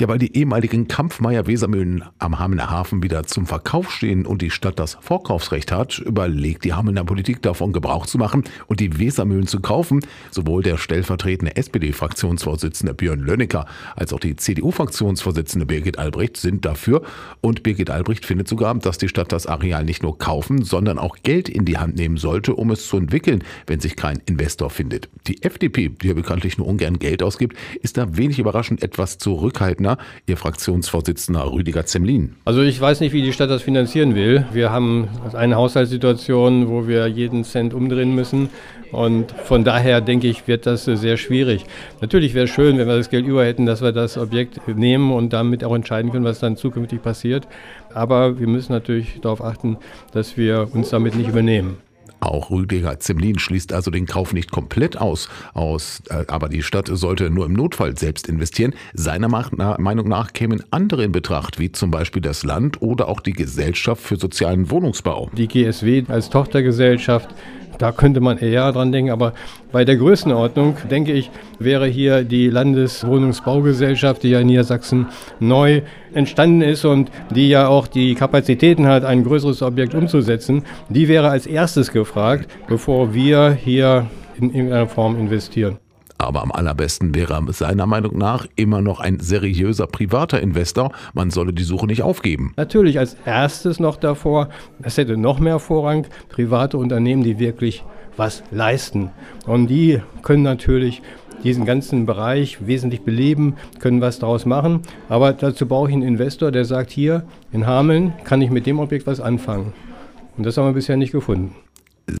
Ja, weil die ehemaligen Kampfmeier-Wesermühlen am Hamelner Hafen wieder zum Verkauf stehen und die Stadt das Vorkaufsrecht hat, überlegt die Hamelner Politik davon Gebrauch zu machen und die Wesermühlen zu kaufen. Sowohl der stellvertretende SPD-Fraktionsvorsitzende Björn Lönnecker als auch die CDU-Fraktionsvorsitzende Birgit Albrecht sind dafür. Und Birgit Albrecht findet sogar, dass die Stadt das Areal nicht nur kaufen, sondern auch Geld in die Hand nehmen sollte, um es zu entwickeln, wenn sich kein Investor findet. Die FDP, die ja bekanntlich nur ungern Geld ausgibt, ist da wenig überraschend etwas zurückhaltender. Ihr Fraktionsvorsitzender Rüdiger Zemlin. Also ich weiß nicht, wie die Stadt das finanzieren will. Wir haben eine Haushaltssituation, wo wir jeden Cent umdrehen müssen. Und von daher denke ich, wird das sehr schwierig. Natürlich wäre es schön, wenn wir das Geld über hätten, dass wir das Objekt nehmen und damit auch entscheiden können, was dann zukünftig passiert. Aber wir müssen natürlich darauf achten, dass wir uns damit nicht übernehmen. Auch Rüdiger Zemlin schließt also den Kauf nicht komplett aus, aus äh, aber die Stadt sollte nur im Notfall selbst investieren. Seiner Meinung nach kämen andere in Betracht, wie zum Beispiel das Land oder auch die Gesellschaft für sozialen Wohnungsbau. Die GSW als Tochtergesellschaft da könnte man eher dran denken, aber bei der Größenordnung, denke ich, wäre hier die Landeswohnungsbaugesellschaft, die ja in Niedersachsen neu entstanden ist und die ja auch die Kapazitäten hat, ein größeres Objekt umzusetzen, die wäre als erstes gefragt, bevor wir hier in irgendeiner Form investieren. Aber am allerbesten wäre seiner Meinung nach immer noch ein seriöser privater Investor. Man solle die Suche nicht aufgeben. Natürlich als erstes noch davor, es hätte noch mehr Vorrang, private Unternehmen, die wirklich was leisten. Und die können natürlich diesen ganzen Bereich wesentlich beleben, können was daraus machen. Aber dazu brauche ich einen Investor, der sagt, hier in Hameln kann ich mit dem Objekt was anfangen. Und das haben wir bisher nicht gefunden.